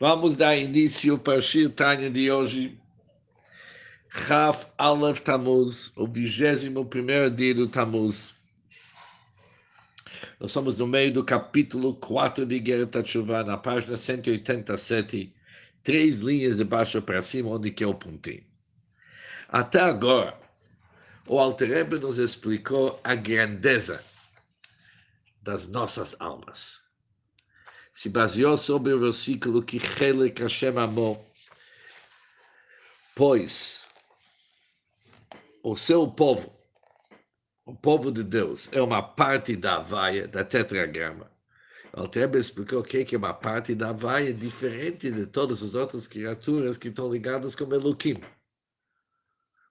Vamos dar início para o Shir Tanya de hoje. Raf Aleph Tamuz, o 21 dia do Tamuz. Nós somos no meio do capítulo 4 de Guerra Tachuvá, na página 187, três linhas de baixo para cima, onde que é o pontinho. Até agora, o Alterebe nos explicou a grandeza das nossas almas se baseou sobre o versículo que Helek Hashem amou, pois o seu povo, o povo de Deus, é uma parte da vaia, da tetragrama. O Altrebe explicou que é uma parte da vaia diferente de todas as outras criaturas que estão ligadas com Elohim,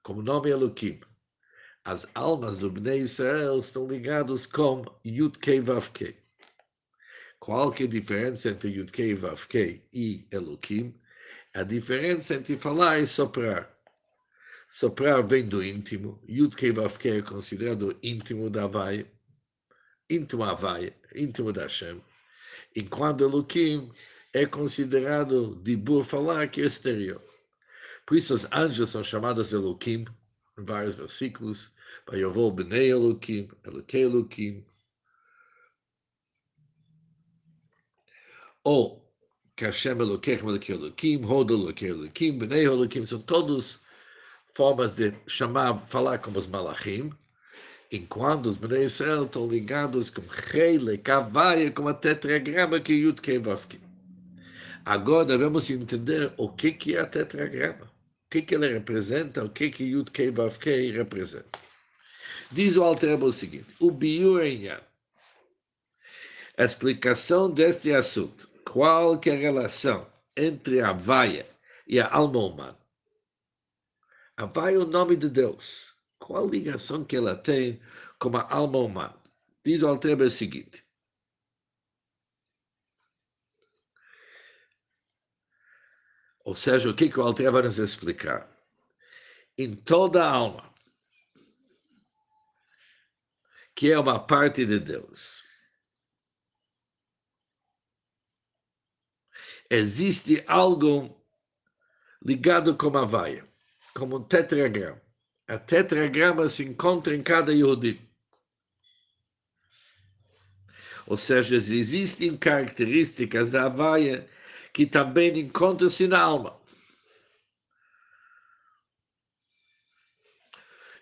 como nome Elohim. As almas do Bnei Israel estão ligadas com Yud Kei Vav Kei. Qual que é a diferença entre Yudkei Vavkei e Elohim? A diferença entre falar e soprar. Soprar vem do íntimo. Yudkei Vavkei é considerado íntimo da Havaia. Íntimo Havaia, íntimo da Hashem. Enquanto Elohim é considerado de bur falar que é exterior. Por isso os anjos são chamados Elohim, em vários versículos. Vayovol bnei Elohim, Elokei Elohim, ou que Hashem Elokeichem Elokim Hod Elokim, Bnei são todos formas de chamar, falar como os malachim, enquanto os Bnei Israel estão ligados com Heile, Kavaia, com a tetragrama que Yud Kevavki. Agora devemos entender o que, que é a tetragrama, o que, que ele representa, o que, que Yud Kevavki representa. Diz o Alter o seguinte, o Biur a explicação deste assunto qual é a relação entre a vaia e a alma humana. A vaia é o nome de Deus. Qual ligação que ela tem com a alma humana? Diz o Altrebe o seguinte. Ou seja, o que, que o Altrebe vai nos explicar? Em toda a alma, que é uma parte de Deus, existe algo ligado com a vaia, como um tetragrama. A tetragrama se encontra em cada Yehudi. Ou seja, existem características da vaia que também encontram-se na alma.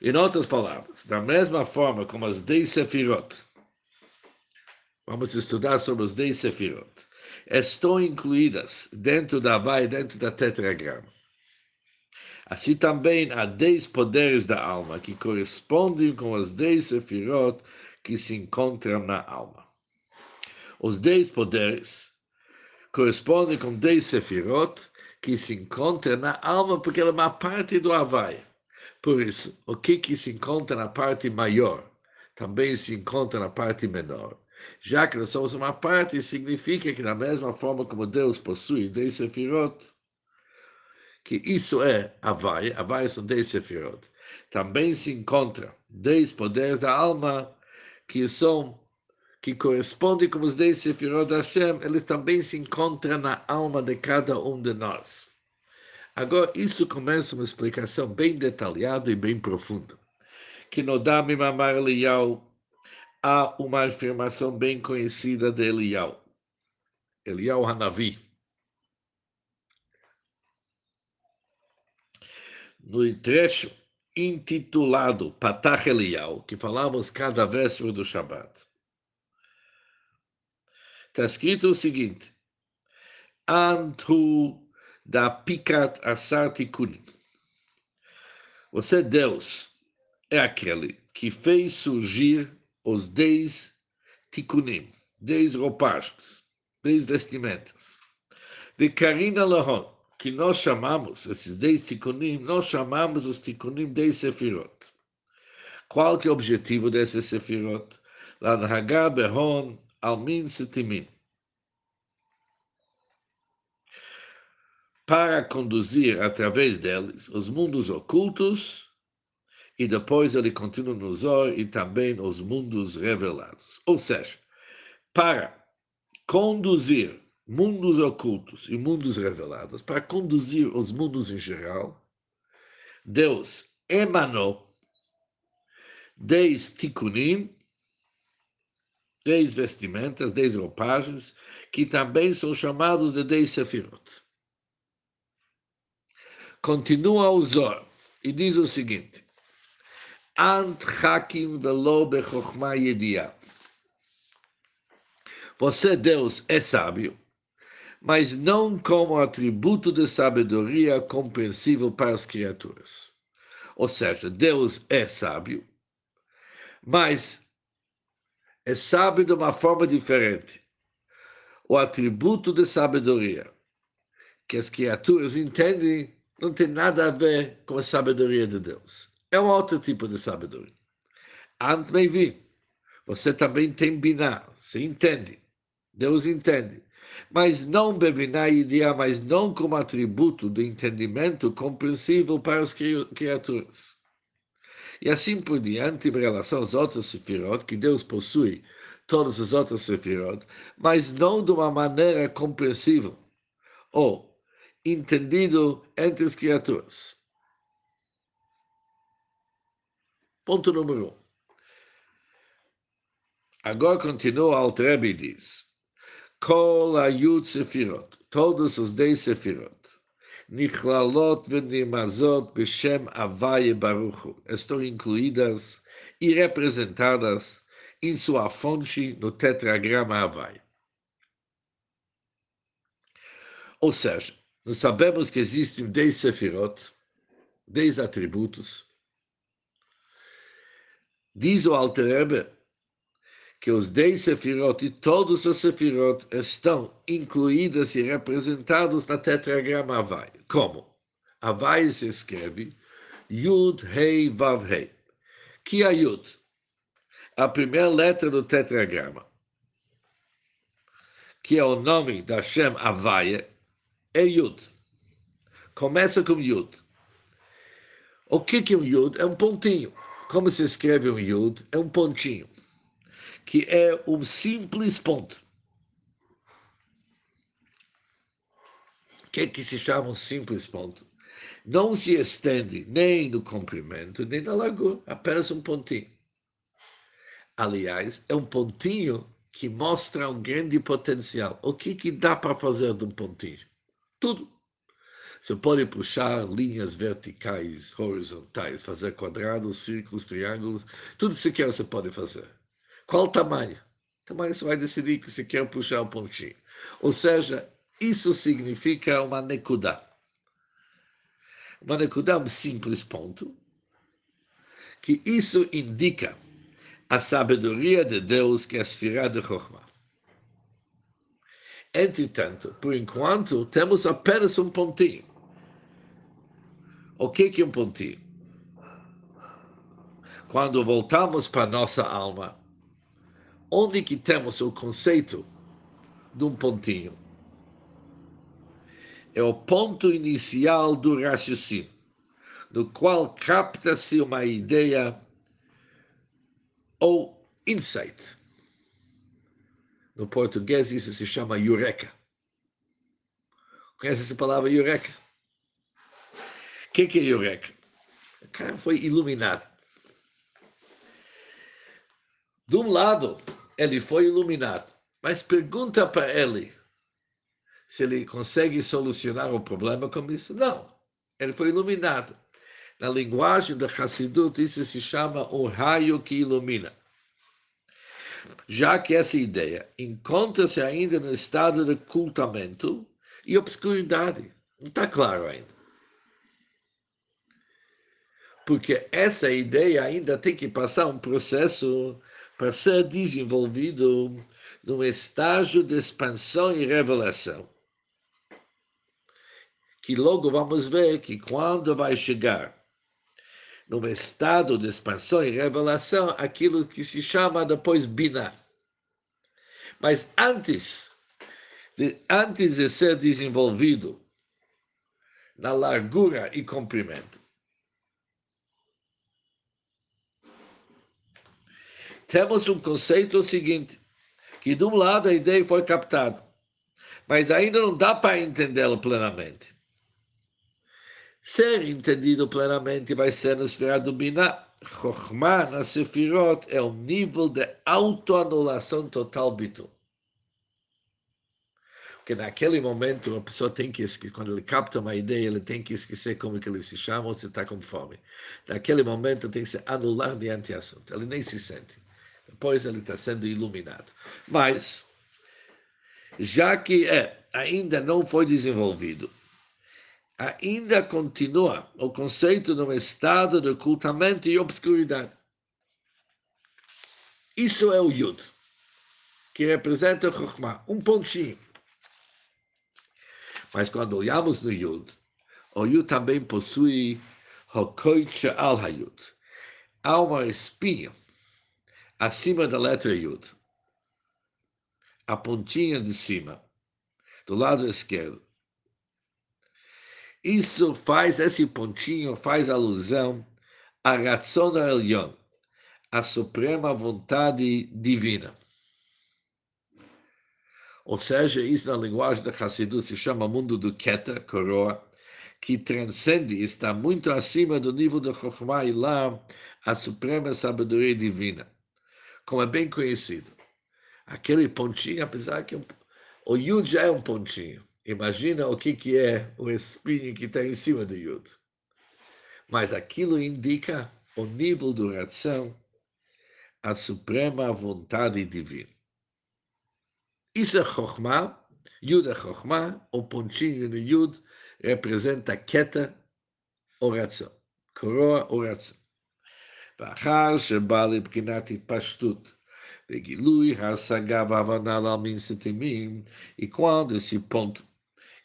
Em outras palavras, da mesma forma como as 10 sefirot, vamos estudar sobre os 10 sefirot, estão incluídas dentro da vai, dentro da tetragrama. Assim também há dez poderes da alma que correspondem com os dez sefirot que se encontram na alma. Os dez poderes correspondem com dez sefirot que se encontram na alma porque ela é uma parte do Havaia. Por isso, o que, que se encontra na parte maior também se encontra na parte menor. Já que nós somos uma parte, significa que, da mesma forma como Deus possui dez sefirot, que isso é Havai, Havai são dez sefirot, também se encontra dez poderes da alma que são que correspondem com os dez sefirot da Hashem, eles também se encontram na alma de cada um de nós. Agora, isso começa uma explicação bem detalhada e bem profunda. Que no Dami Mamar Eliyahu, há uma afirmação bem conhecida de Elial. Elial Hanavi. No trecho intitulado Patach Elial, que falamos cada véspera do Shabat, está escrito o seguinte: Antu da Picat Asartikuni. Você, Deus, é aquele que fez surgir os dez tikunim, dez roupagens, dez vestimentas. De Karina Lahon, que nós chamamos, esses dez tikunim, nós chamamos os tikunim de sefirot. Qual que é o objetivo desses sefirot? Lanhaga behon almin setimin. Para conduzir através deles os mundos ocultos e depois ele continua no Zor e também os mundos revelados. Ou seja, para conduzir mundos ocultos e mundos revelados, para conduzir os mundos em geral, Deus emanou dez tikunim, dez vestimentas, dez roupagens, que também são chamados de dez sefirot. Continua o Zor e diz o seguinte: Ant hakim velo bechokhma yedia. Você, Deus, é sábio, mas não como atributo de sabedoria compreensível para as criaturas. Ou seja, Deus é sábio, mas é sábio de uma forma diferente. O atributo de sabedoria que as criaturas entendem não tem nada a ver com a sabedoria de Deus. É um outro tipo de sabedoria. Ant vi. Você também tem biná, você entende. Deus entende. Mas não bebiná ideia, mas não como atributo do entendimento compreensível para as criaturas. E assim por diante, em relação aos outros sefirot, que Deus possui todas as outras sefirot, mas não de uma maneira compreensível ou entendido entre as criaturas. Ponto número um. Agora continua Altrebe e diz: Kol Ayud Sefirot, todos os dez Sefirot, Nichlalot venimazot Beshem Avaye Baruchu, estão incluídas e representadas em sua fonte no tetragrama Havaí. Ou seja, nós sabemos que existem dez Sefirot, dez atributos. Diz o Alter que os dez Sefirot e todos os Sefirot estão incluídos e representados na tetragrama Havai. Como? Havai se escreve Yud, Hei, Vav, Hei. Que é Yud? A primeira letra do tetragrama, que é o nome da Shem Havai, é Yud. Começa com Yud. O que é um Yud? É um pontinho. Como se escreve um Yud? É um pontinho que é um simples ponto. O que, é que se chama um simples ponto? Não se estende nem no comprimento, nem na largura, apenas um pontinho. Aliás, é um pontinho que mostra um grande potencial. O que, que dá para fazer de um pontinho? Tudo. Você pode puxar linhas verticais, horizontais, fazer quadrados, círculos, triângulos, tudo que você quer você pode fazer. Qual tamanho? O tamanho você vai decidir que você quer puxar o pontinho. Ou seja, isso significa uma nekudá. Uma nekudá é um simples ponto, que isso indica a sabedoria de Deus, que é a de Chokhmah. Entretanto, por enquanto, temos apenas um pontinho. O que é um pontinho? Quando voltamos para a nossa alma, onde que temos o conceito de um pontinho? É o ponto inicial do raciocínio, no qual capta-se uma ideia ou insight. No português isso se chama eureka. Conhece essa palavra eureka? O que, que é eureka? O cara foi iluminado. De um lado, ele foi iluminado. Mas pergunta para ele se ele consegue solucionar o problema com isso. Não. Ele foi iluminado. Na linguagem da Hassidut, isso se chama o raio que ilumina. Já que essa ideia encontra-se ainda no estado de ocultamento e obscuridade. Não está claro ainda. Porque essa ideia ainda tem que passar um processo para ser desenvolvido num estágio de expansão e revelação. Que logo vamos ver que quando vai chegar num estado de expansão e revelação, aquilo que se chama depois Bina. Mas antes de, antes de ser desenvolvido na largura e comprimento, temos um conceito seguinte, que de um lado a ideia foi captada, mas ainda não dá para entendê-lo plenamente. Ser entendido plenamente vai ser na esfera do Binah. Chokhmah na Sefirot é o nível de autoanulação total bitul. Porque naquele momento a pessoa tem que esquecer, quando ele capta uma ideia, ele tem que esquecer como que ele se chama ou se está com fome. Naquele momento tem que se anular diante do assunto. Ele nem se sente. Depois ele está sendo iluminado. Mas, já que é, ainda não foi desenvolvido, ainda continua o conceito de um estado de ocultamento e obscuridade. Isso é o Yud, que representa o Chokhmah, um pontinho. Mas quando olhamos no Yud, o Yud também possui Hokoicha al Hayud. Há uma espinha acima da letra Yud. A pontinha de cima, do lado esquerdo. Isso faz, esse pontinho faz alusão a Ratzon Elyon, a suprema vontade divina. Ou seja, isso na linguagem da Hassidut se chama mundo do Keter, coroa, que transcende, está muito acima do nível do Chokhmah e lá a suprema sabedoria divina, como é bem conhecido. Aquele pontinho, apesar que um, o Yud já é um pontinho. Imagina o que, que é o espinho que está em cima do Yud. Mas aquilo indica o nível de oração, a suprema vontade divina. Isso é Chokhmah, Yud é Chokhmah, o pontinho no Yud representa Keta, oração, coroa, oração. ואחר שבא לבחינת התפשטות וגילוי השגה והבנה להאמין סתימים, e quando esse ponto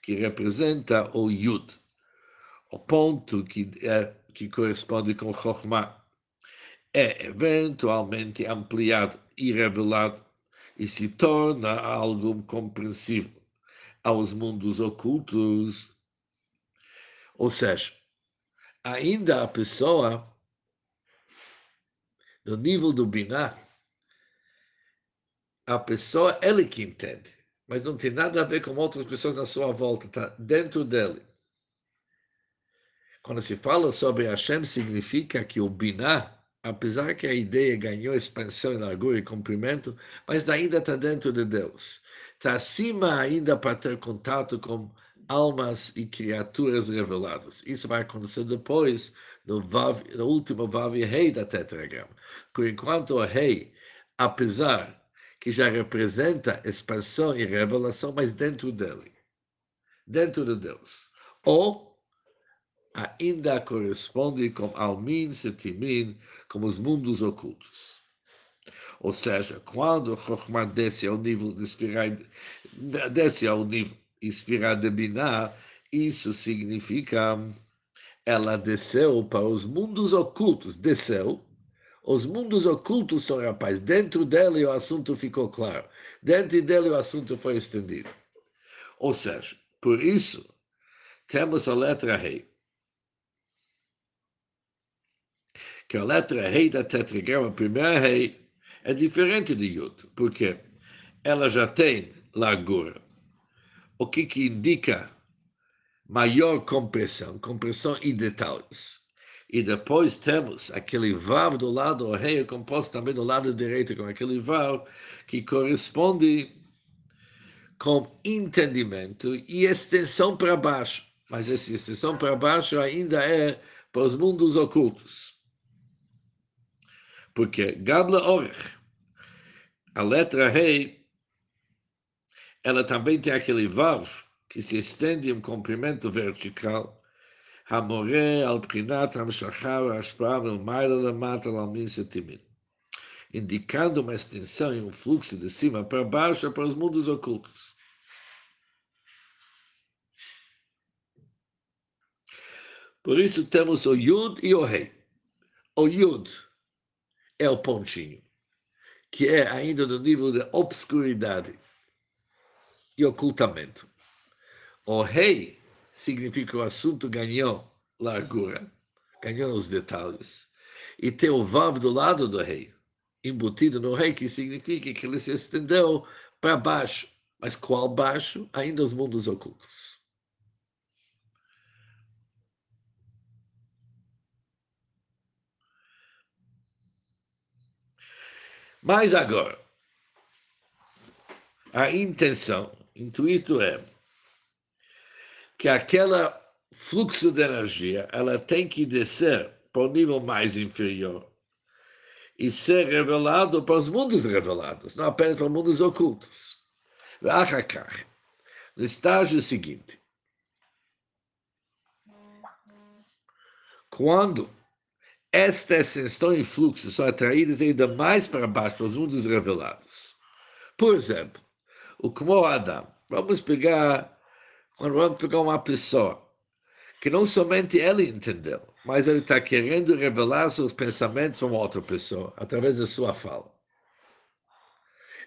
que representa o Yud, o ponto que, é, que corresponde com Chokhmah, é eventualmente ampliado e revelado e se torna algo compreensível aos mundos ocultos. Ou seja, ainda a pessoa, no nível do Binah, a pessoa, ele que entende, mas não tem nada a ver com outras pessoas na sua volta, está dentro dele. Quando se fala sobre Hashem, significa que o Binah apesar que a ideia ganhou expansão, largura e comprimento, mas ainda está dentro de Deus. Está acima ainda para ter contato com almas e criaturas reveladas. Isso vai acontecer depois, no, Vav, no último Vav e Rei da Tetragrama. Por enquanto, o Rei, apesar que já representa expansão e revelação, mas dentro dele, dentro de Deus. Ou ainda corresponde com Almin, Setimin, como os mundos ocultos. Ou seja, quando Chokhmah desce ao nível de Esfirá, desce ao nível de Binah, isso significa ela desceu para os mundos ocultos, desceu, os mundos ocultos são rapaz, dentro dele o assunto ficou claro, dentro dele o assunto foi estendido. Ou seja, por isso, temos a letra rei. que a letra rei da tetragrama, a primeira rei, é diferente de Yud, porque ela já tem largura, o que, que indica maior compressão, compressão e detalhes. E depois temos aquele Vav do lado, o rei é composto também do lado direito com aquele Vav, que corresponde com entendimento e extensão para baixo. Mas essa extensão para baixo ainda é para os mundos ocultos. Porque Gabla Orech, a letra Rei, ela também tem aquele Vav que se estende em comprimento vertical, Hamore al Prinat Hamshachar Ashpar Melmaila Lamata Lamin Setimin, indicando uma extensão e um fluxo de cima para baixo para os mundos ocultos. Por isso temos o Yud e o Rei. O Yud é o pontinho, que é ainda no nível de obscuridade e ocultamento. O rei significa que o assunto ganhou largura, ganhou os detalhes. E tem o vav do lado do rei, embutido no rei, que significa que ele se estendeu para baixo, Mas qual baixo? Ainda os mundos ocultos. Mas agora, a intenção, intuito é que aquela fluxo de energia, ela tem que descer para o nível mais inferior e ser revelado para os mundos revelados, não apenas para os mundos ocultos. No estágio seguinte, quando esta ascensão e fluxo são atraídos ainda mais para baixo, para os mundos revelados. Por exemplo, o como Adam. Vamos pegar, quando vamos pegar uma pessoa que não somente ele entendeu, mas ele está querendo revelar seus pensamentos para uma outra pessoa, através da sua fala.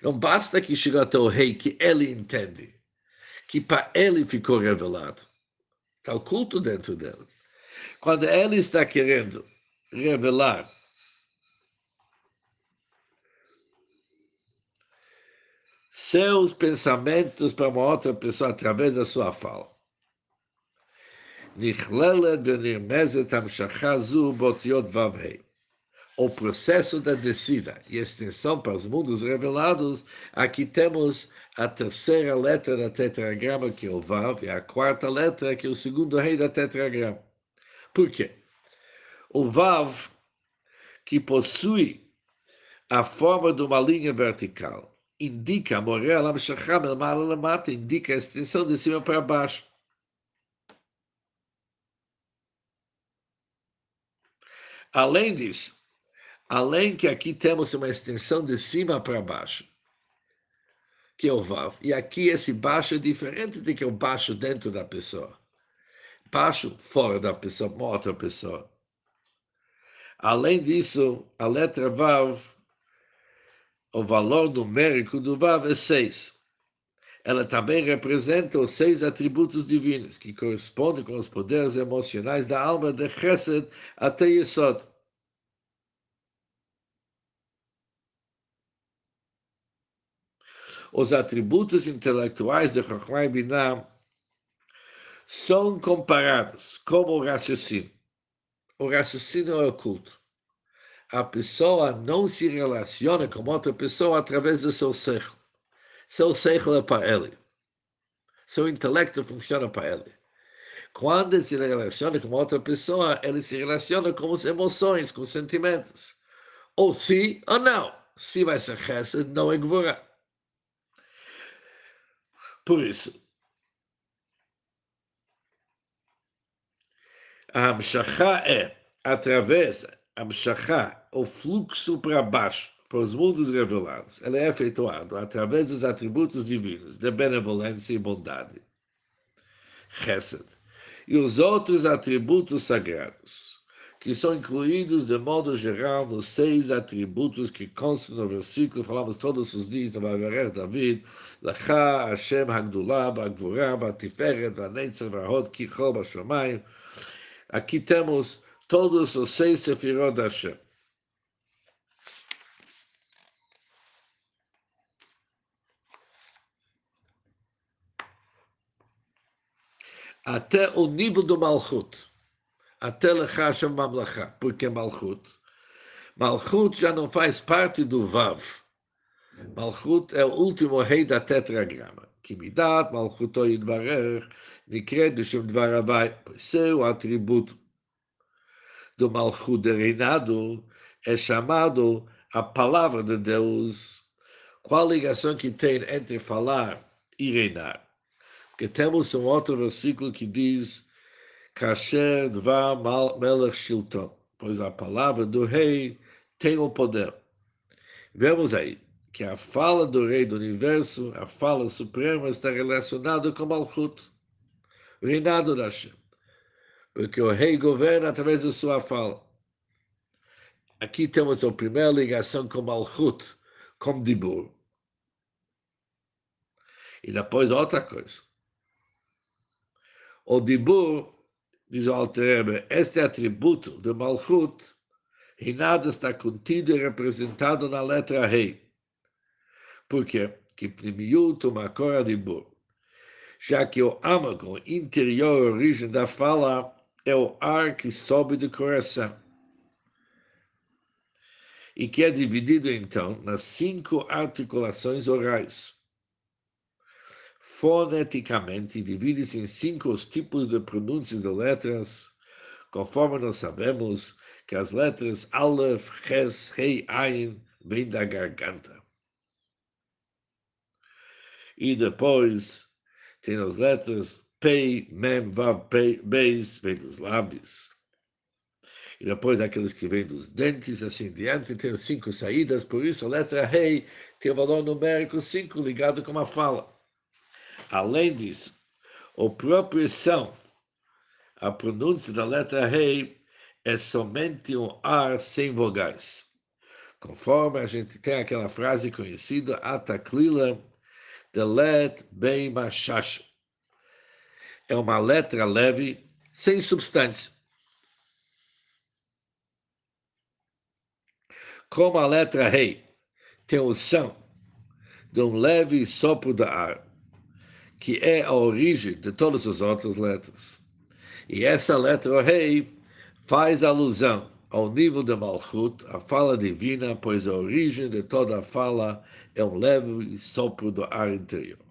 Não basta que chegue até o rei que ele entende, que para ele ficou revelado. Está oculto dentro dele. Quando ele está querendo revelar seus pensamentos para uma outra pessoa através da sua fala. O processo da descida e extensão para os mundos revelados, aqui temos a terceira letra da tetragrama, que é o Vav, e a quarta letra, que é o segundo rei da tetragrama. Por quê? O Vav, que possui a forma de uma linha vertical, indica, Morel, Amshacham, El Mata, indica a extensão de cima para baixo. Além disso, além que aqui temos uma extensão de cima para baixo, que é o Vav, e aqui esse baixo é diferente do que o baixo dentro da pessoa. Baixo fora da pessoa, uma outra pessoa. Além disso, a letra Vav o valor numérico do Vav é 6. Ela também representa os seis atributos divinos, que correspondem com os poderes emocionais da alma de Chesed até Yesod. Os atributos intelectuais de Chokhmah e Binah são comparados como o raciocínio. O raciocínio é oculto a pessoa não se relaciona com outra pessoa através do seu ser. Seu ser é para ele. Seu intelecto funciona para ele. Quando se relaciona com outra pessoa, ele se relaciona com as emoções, com os sentimentos. Ou sim ou não. Se vai ser chesed, não é gvura. Por isso, a Hamshachá é através Amshachá, o fluxo para baixo, para os mundos revelados, ele é efetuado através dos atributos divinos de benevolência e bondade, Chesed, e os outros atributos sagrados, que são incluídos de modo geral nos seis atributos que constam no versículo, falamos todos os dias no Vaverer David, Lacha, Hashem, Hagdulah, Bagvurah, Vatiferet, Vanetzer, Vahod, Kichol, Bashamayim. Aqui temos todos os seis sefirot Hashem. Até o nível do Malchut. Até Lechashem Mamlacha. Porque Malchut. Malchut já não faz parte do Vav. Malchut é o último rei da tetragrama. Que Midat, Malchuto Yidbarer, Nikred, Shem Dvaravai. Seu atributo do Malchut de reinado é chamado a palavra de Deus. Qual a ligação que tem entre falar e reinar? Porque temos um outro versículo que diz Kasher Dvar Melech Shilton, pois a palavra do rei tem o poder. Vemos aí que a fala do rei do universo, a fala suprema, está relacionada com Malchut, o reinado da Hashem porque o rei governa através da sua fala. Aqui temos a primeira ligação com Malchut, com Dibur. E depois outra coisa. O Dibur, diz o Alter este atributo de Malchut, e nada está contido e representado na letra rei. Por quê? que pnimiut o macor adibur, já que o âmago interior, origem da fala, é o ar que sobe do coração e que é dividido então nas cinco articulações orais. Foneticamente, divide-se em cinco os tipos de pronúncias de letras, conforme nós sabemos que as letras Aleph, Ches, Rei, Ain vêm da garganta. E depois tem as letras Pei, Mem, Vav, Pei, Beis, vem dos lábios e depois aqueles que vêm dos dentes, assim diante, tem cinco saídas, por isso a letra rei tem o valor numérico 5 ligado com a fala. Além disso, o próprio som, a pronúncia da letra rei é somente um ar sem vogais. Conforme a gente tem aquela frase conhecida, Ataklila, de let bem machash. É uma letra leve, sem substância. Como a letra rei tem o som de um leve sopro de ar, que é a origem de todas as outras letras. E essa letra rei faz alusão ao nível de Malchut, a fala divina, pois a origem de toda a fala é um leve sopro do ar interior.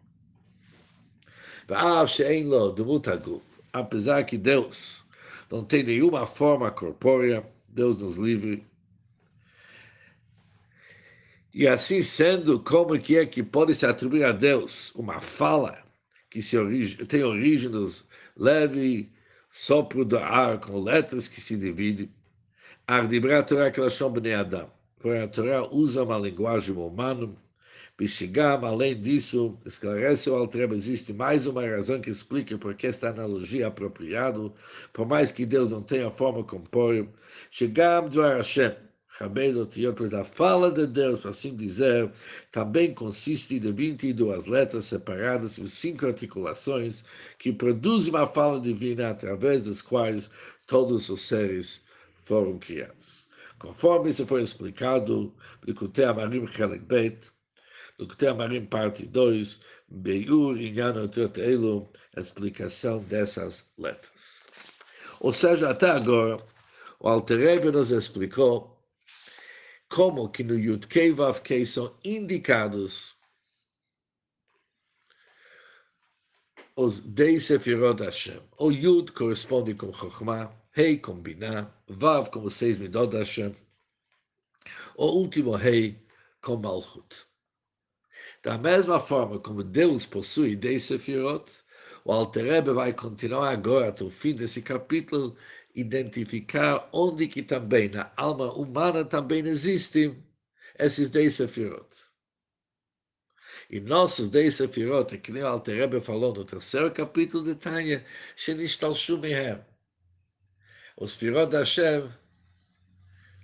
Apesar que Deus não tem nenhuma forma corpórea, Deus nos livre e assim sendo, como que é que pode se atribuir a Deus uma fala que origi tem origem dos leve sopro do ar com letras que se dividem? Ardibra Torá que Bnei Adam. Porque a Torá usa uma linguagem humana. Bishigam, além disso, esclarece o Altreba, existe mais uma razão que explica por que esta analogia é apropriada, por mais que Deus não tenha forma corpórea. Chegam do Hashem, pois a fala de Deus, para assim dizer, também consiste de 22 letras separadas em cinco articulações que produzem uma fala divina através das quais todos os seres foram criados. Conforme isso foi explicado, Likutei Amarim Chelik Bet, Likutei Amarim parte 2, Beiur Inyan Elo, a explicação dessas letras. Ou seja, até agora, o Alter nos explicou como que no Yud Kei Vav Kei são indicados os dez Sefirot Hashem. O Yud corresponde com Chokhmah, Rei com Binah, Vav com os seis Midot Hashem, o último Rei com Malchut. Da mesma forma como Deus possui dez Sefirot, o Alterebe vai continuar agora até o fim desse capítulo identificar onde que também na alma humana também existem esses dez sefirot. E nossos dez sefirot, que nem o Alter falou no terceiro capítulo de Tânia. Os sefirot da Hashem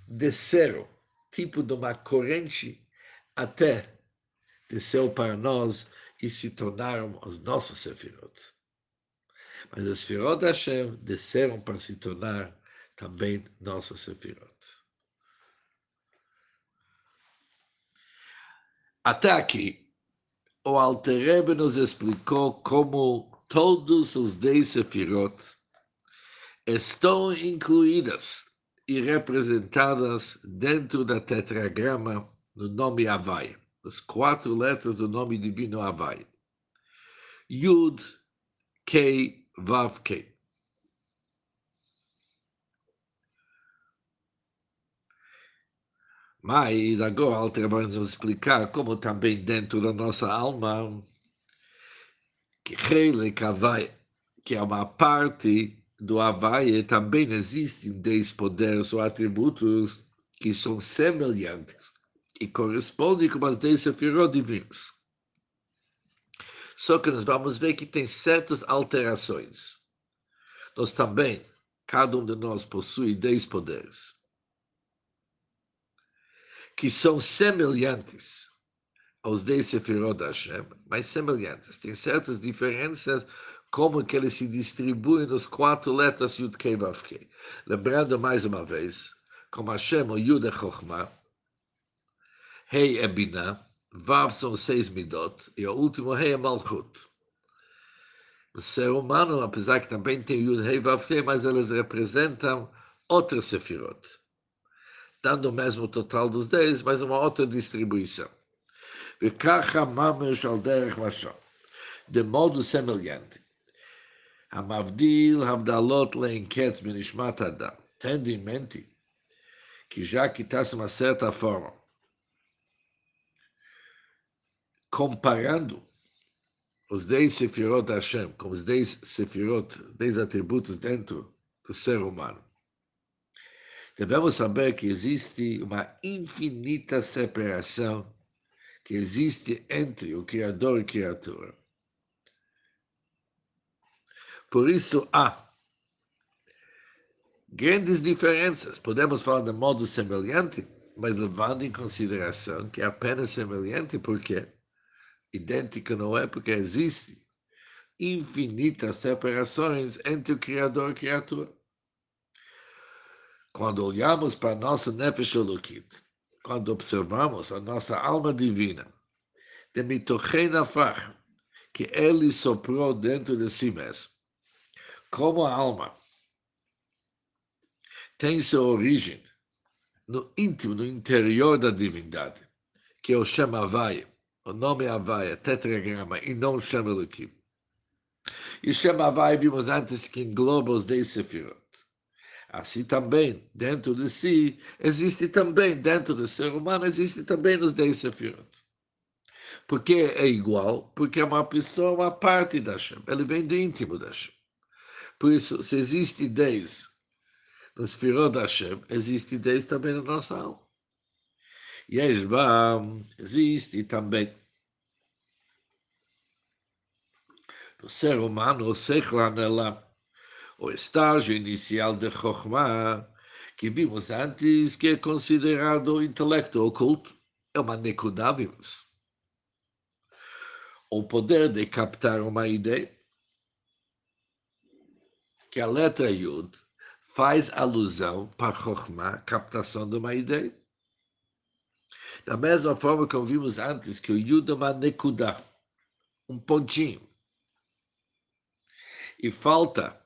desceram, tipo de uma corrente, até desceu para nós e se tornaram os nossos sefirot. Mas as Sefirot Hashem desceram para se tornar também nossas Sefirot. Até aqui, o Alter nos explicou como todos os dez Sefirot estão incluídas e representadas dentro da tetragrama no nome Havai, as quatro letras do nome divino Havai. Yud, Kei, Vav K. Mas agora Alter vai nos explicar como também dentro da nossa alma, que que é uma parte do Havaí, também existem dez poderes ou atributos que são semelhantes e correspondem com as dez sefirot divinas. Só que nós vamos ver que tem certas alterações. Nós também, cada um de nós possui dez poderes que são semelhantes aos dez Sefirot da Hashem, mas semelhantes. Tem certas diferenças como que eles se distribuem nas quatro letras Yud Kei Vav Kei. Lembrando mais uma vez, como Hashem, o Yud é Chokhmah, Hei é Binah, Vav são seis midot, e o último rei é Malchut. O ser humano, apesar que também tem Yud, Rei, Vav, Rei, mas eles representam outras sefirot, dando o mesmo total dos dez, mas uma outra distribuição. וככה ממש על דרך משל, de modo semelhante. המבדיל הבדלות לאין קץ בנשמת אדם. Tendo em mente que já que está de comparando os dez sefirot Hashem com os dez sefirot, dez atributos dentro do ser humano, devemos saber que existe uma infinita separação que existe entre o Criador e a criatura. Por isso há grandes diferenças. Podemos falar de modo semelhante, mas levando em consideração que é apenas semelhante porque idêntico não é, porque existe infinitas separações entre o Criador e a criatura. Quando olhamos para a nossa Nefesh Elokit, quando observamos a nossa alma divina, de Mitochei Nafach, que ele soprou dentro de si mesmo, como a alma tem sua origem no íntimo, no interior da divindade, que é o Shem o nome Havai, tetragrama, e não Shem Elohim. E Shem Havai vimos antes que engloba os dez sefirot. Assim também, dentro de si, existe também, dentro do ser humano, existe também os dez sefirot. Por que é igual? Porque é uma pessoa, uma parte da Hashem. Ele vem do íntimo da Hashem. Por isso, se existe dez no Sfirot da Hashem, existe dez também na nossa alma. Yeshbam existe também no ser humano, o Sechel Anelam o estágio inicial de Chokhmah, que vimos antes, que é considerado intelecto oculto, é uma nekudah, vimos. O poder de captar uma ideia, que a letra Yud faz alusão para Chokhmah, captação de uma ideia. Da mesma forma que vimos antes, que o Yud é uma nekudah, um pontinho. E falta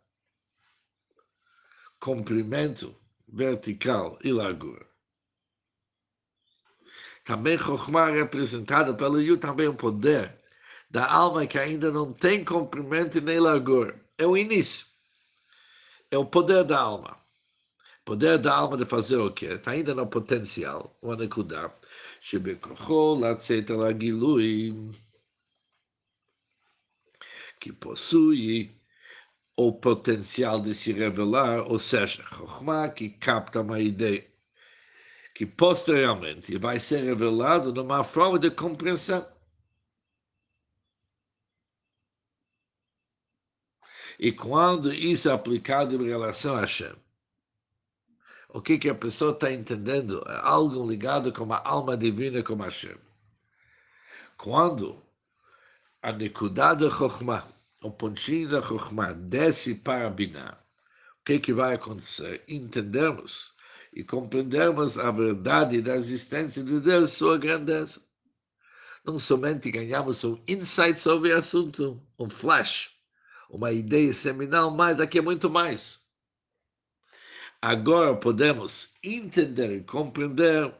comprimento vertical e largura. Também Chokhmah é representado pelo Yu, também o poder da alma que ainda não tem comprimento nem largura. É o início. É o poder da alma poder da alma de fazer o quê? Está ainda no potencial, uma Nakuda, Shebekochol, Latzeta, Lagilui, que possui o potencial de se revelar, ou seja, Chokhmah, que capta uma ideia, que posteriormente vai ser revelado numa forma de compreensão. E quando isso é aplicado em relação a shem o que, que a pessoa está entendendo? É algo ligado com a alma divina como Hashem. Quando a Nekudah de Chokhmah o pontinho da Chokhmah desce para a Binah, o que, que vai acontecer? Entendemos e compreendemos a verdade da existência de Deus, sua grandeza. Não somente ganhamos um insight sobre o assunto, um flash, uma ideia seminal, mas aqui é muito mais. Agora podemos entender e compreender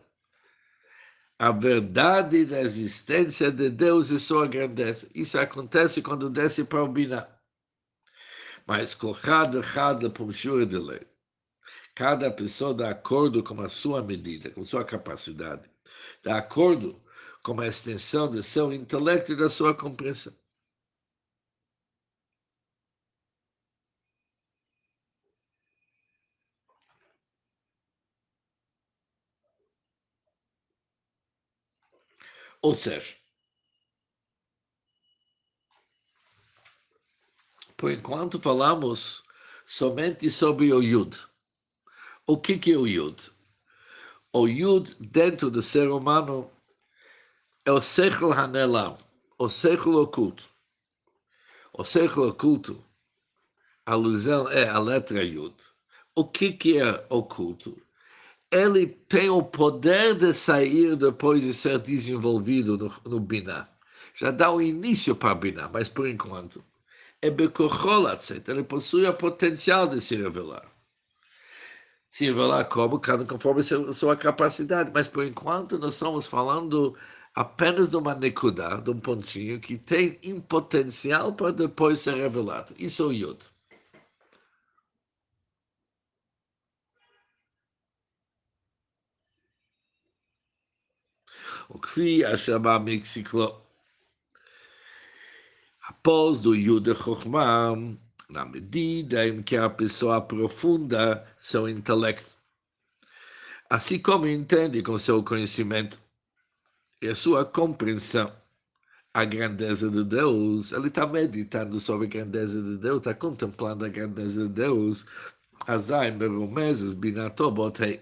a verdade da existência de Deus e sua grandeza. Isso acontece quando desce para o Binah. Mas cada cada puxura de lei. Cada pessoa dá acordo com a sua medida, com sua capacidade. Dá acordo com a extensão do seu intelecto e da sua compreensão. Ou seja, por enquanto falamos somente sobre o Yud. O que, que é o Yud? O Yud dentro do ser humano é o Sechel Hanelam, o Sechel oculto. O Sechel oculto, a alusão é a letra Yud. O que, que é oculto? Ele tem o poder de sair depois de ser desenvolvido no, no Binah. Já dá o início para Binah, mas por enquanto. É Bekocholatzet, ele possui o potencial de se revelar. Se revelar como, conforme sua capacidade. Mas por enquanto nós estamos falando apenas de uma nekuda, de um pontinho, que tem potencial para depois ser revelado. Isso é o Yud. וכפי אשר בא מקסיקלו. Após do Yuda Chokhmah, na medida em que a pessoa aprofunda seu intelecto, assim como entende com seu conhecimento e a sua compreensão a grandeza de Deus, ele está meditando sobre a grandeza de Deus, está contemplando a grandeza de Deus, Azai, Merumezes, Binatobotei.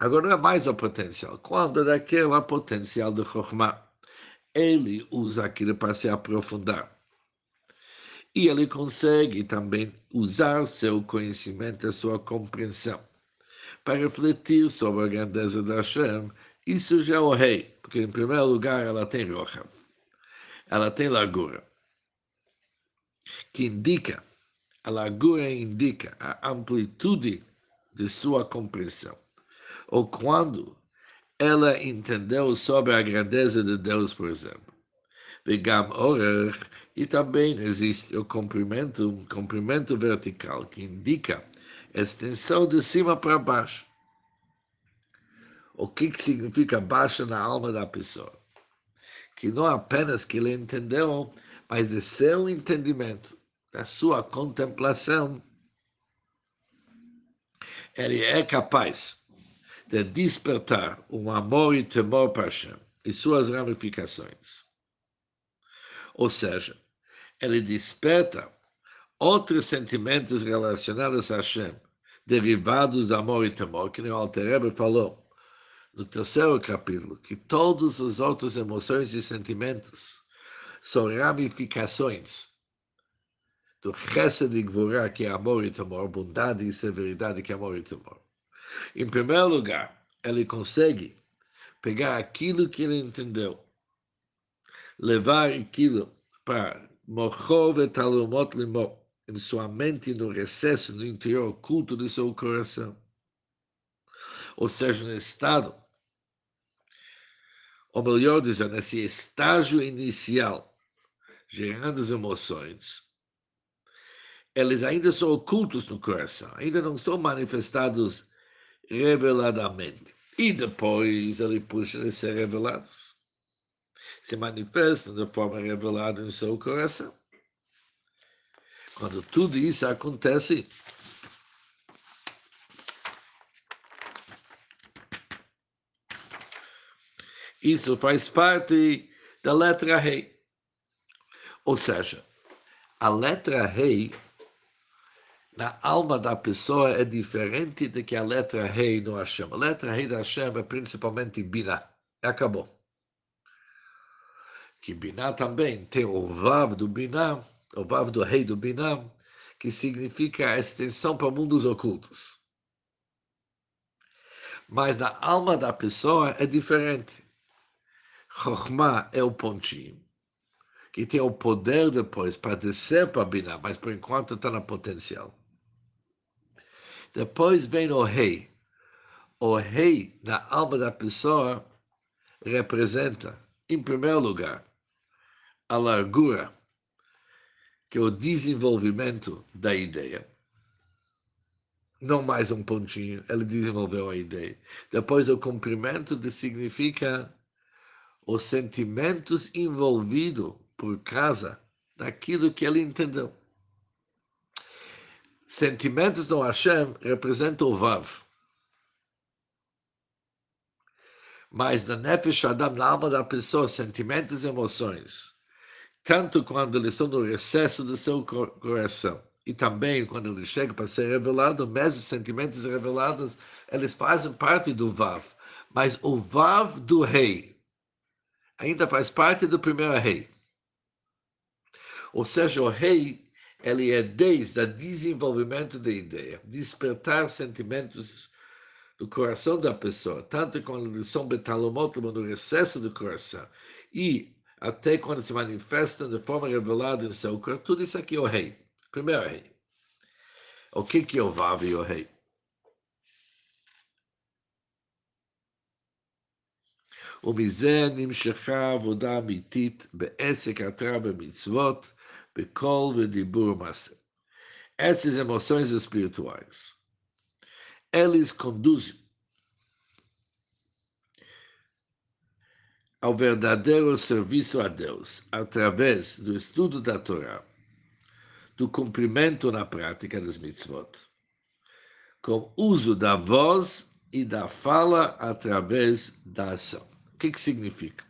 Agora não é mais o potencial. Quando é daquele potencial de Chokhmah, ele usa aquilo para se aprofundar. E ele consegue também usar seu conhecimento, a sua compreensão, para refletir sobre a grandeza da Hashem. Isso já é o rei, porque em primeiro lugar ela tem Rochav, ela tem largura, que indica, a largura indica a amplitude de sua compreensão ou quando ela entendeu sobre a grandeza de Deus, por exemplo. Vegam Orer, e também existe o comprimento, um comprimento vertical, que indica extensão de cima para baixo. O que, que significa baixo na alma da pessoa? Que não apenas que ele entendeu, mas de seu entendimento, da sua contemplação, ele é capaz de despertar um amor e temor para Hashem e suas ramificações. Ou seja, ele desperta outros sentimentos relacionados a Hashem, derivados do amor e temor, que o Alter falou no terceiro capítulo, que todas as outras emoções e sentimentos são ramificações do Chesed e Gvorá, que é amor e temor, bondade e severidade, que é amor e temor. Em primeiro lugar, ele consegue pegar aquilo que ele entendeu, levar aquilo para Mochov Limot, em sua mente, no recesso, no interior oculto do seu coração. Ou seja, no estado, ou melhor dizendo, nesse estágio inicial, gerando as emoções, eles ainda são ocultos no coração, ainda não estão manifestados reveladamente. E depois ele puxa de ser revelados. Se manifestam de forma revelada em seu coração. Quando tudo isso acontece, isso faz parte da letra rei. Ou seja, a letra rei na alma da pessoa é diferente do que a letra rei no Hashem. A letra rei do Hashem é principalmente Binah. Acabou. Que Binah também tem o Vav do Binah, o Vav do rei do Binah, que significa a extensão para mundos ocultos. Mas na alma da pessoa é diferente. Chokhmah é o pontinho, que tem o poder depois para descer para Binah, mas por enquanto está no potencial. Depois vem o rei. O rei, na alma da pessoa, representa, em primeiro lugar, a largura, que é o desenvolvimento da ideia. Não mais um pontinho, ele desenvolveu a ideia. Depois, o comprimento de significa os sentimentos envolvidos por causa daquilo que ele entendeu. Sentimentos no Hashem representam o Vav. Mas na Nefesh Adam, na alma da pessoa, sentimentos e emoções, tanto quando eles estão no recesso do seu coração, e também quando ele chega para ser revelado, mesmo sentimentos revelados, eles fazem parte do Vav. Mas o Vav do rei ainda faz parte do primeiro rei. Ou seja, o rei ele é desde o desenvolvimento da ideia, despertar sentimentos do coração da pessoa, tanto quando eles são betalomot, no recesso do coração, e até quando se manifestam de forma revelada em seu corpo, tudo isso aqui é o rei. Primeiro rei. O que, que é o Vav e o rei? ומזה נמשכה עבודה אמיתית בעסק התרא במצוות, Bekol v'dibur massa. Essas emoções espirituais, eles conduzem ao verdadeiro serviço a Deus através do estudo da Torá, do cumprimento na prática das mitzvot, com uso da voz e da fala através da ação. O que, que significa?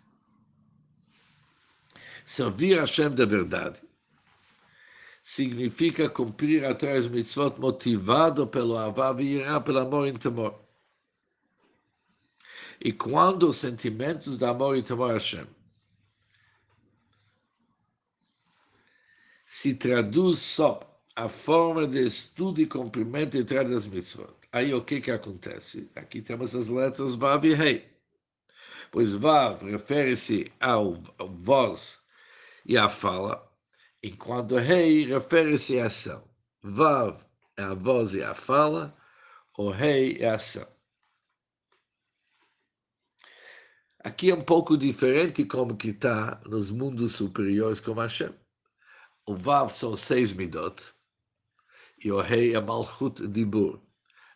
Servir a Hashem de verdade significa cumprir atrás mitzvot motivado pelo avav e irá, pelo amor e temor. E quando os sentimentos de amor e temor a Hashem se traduz só a forma de estudo e cumprimento e das mitzvot, aí o que que acontece? Aqui temos as letras Vav e Rei pois Vav refere-se ao voz e à fala, enquanto Rei refere-se à ação. Vav é a voz e a fala, o Rei é a ação. Aqui é um pouco diferente como que está nos mundos superiores como Hashem. O Vav são seis midot e o Rei é Malchut Dibur.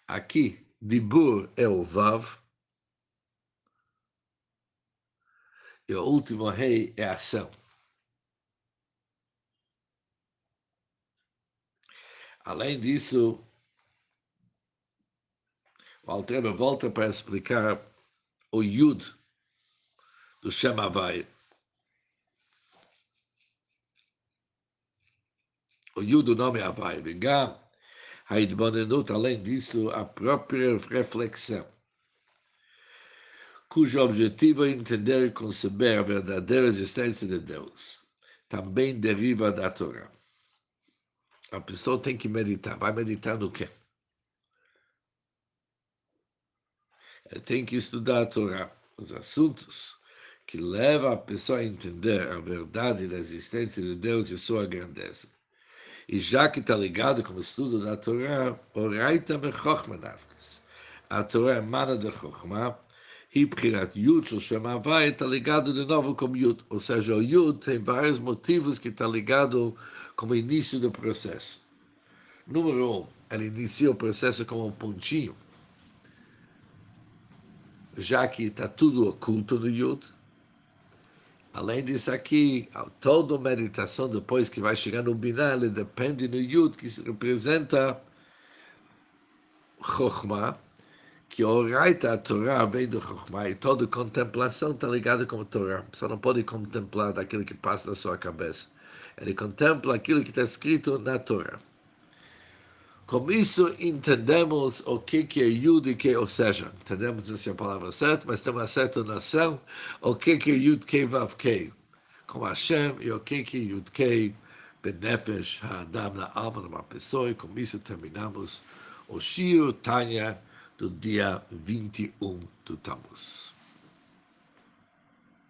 Aqui, Dibur é o Vav E o último rei é ação. Além disso, o Altreba volta para explicar o Yud do Shem Havai. O Yud do nome Havai. Vegam, a Idbonenut, além disso, a própria reflexão cujo objetivo é entender e conceber a verdadeira existência de Deus, também deriva da Torá. A pessoa tem que meditar. Vai meditar no quê? Tem que estudar a Torá, os assuntos que levam a pessoa a entender a verdade da existência de Deus e sua grandeza. E já que está ligado com o estudo da Torá, oraita me chokhmanavkas. A Torá emana de Chokhmah, Hibkirat Yud Shel Shem Havai está ligado de novo com Yud, ou seja, o Yud tem vários motivos que está ligado com o início do processo. Número um, ele inicia o processo como um pontinho, já que está tudo oculto no Yud. Além disso aqui, toda meditação depois que vai chegar no Binah, depende no Yud, que representa Chokhmah, que o Raita, a Torá, vem do Chokhmah e toda contemplação está ligada com a Torá. Você não pode contemplar daquilo que passa na sua cabeça. Ele contempla aquilo que está escrito na Torá. Com isso, entendemos o que, que é Yud e que, ou seja, entendemos essa é a palavra certa, mas temos uma certa noção o que, que é Yud Kei Vav Kei, com Hashem, e o que, que é Yud Kei, Benefesh, Ha'adam, na alma de uma pessoa, e com isso terminamos o Shio Tanya, do dia 21 do Tammuz.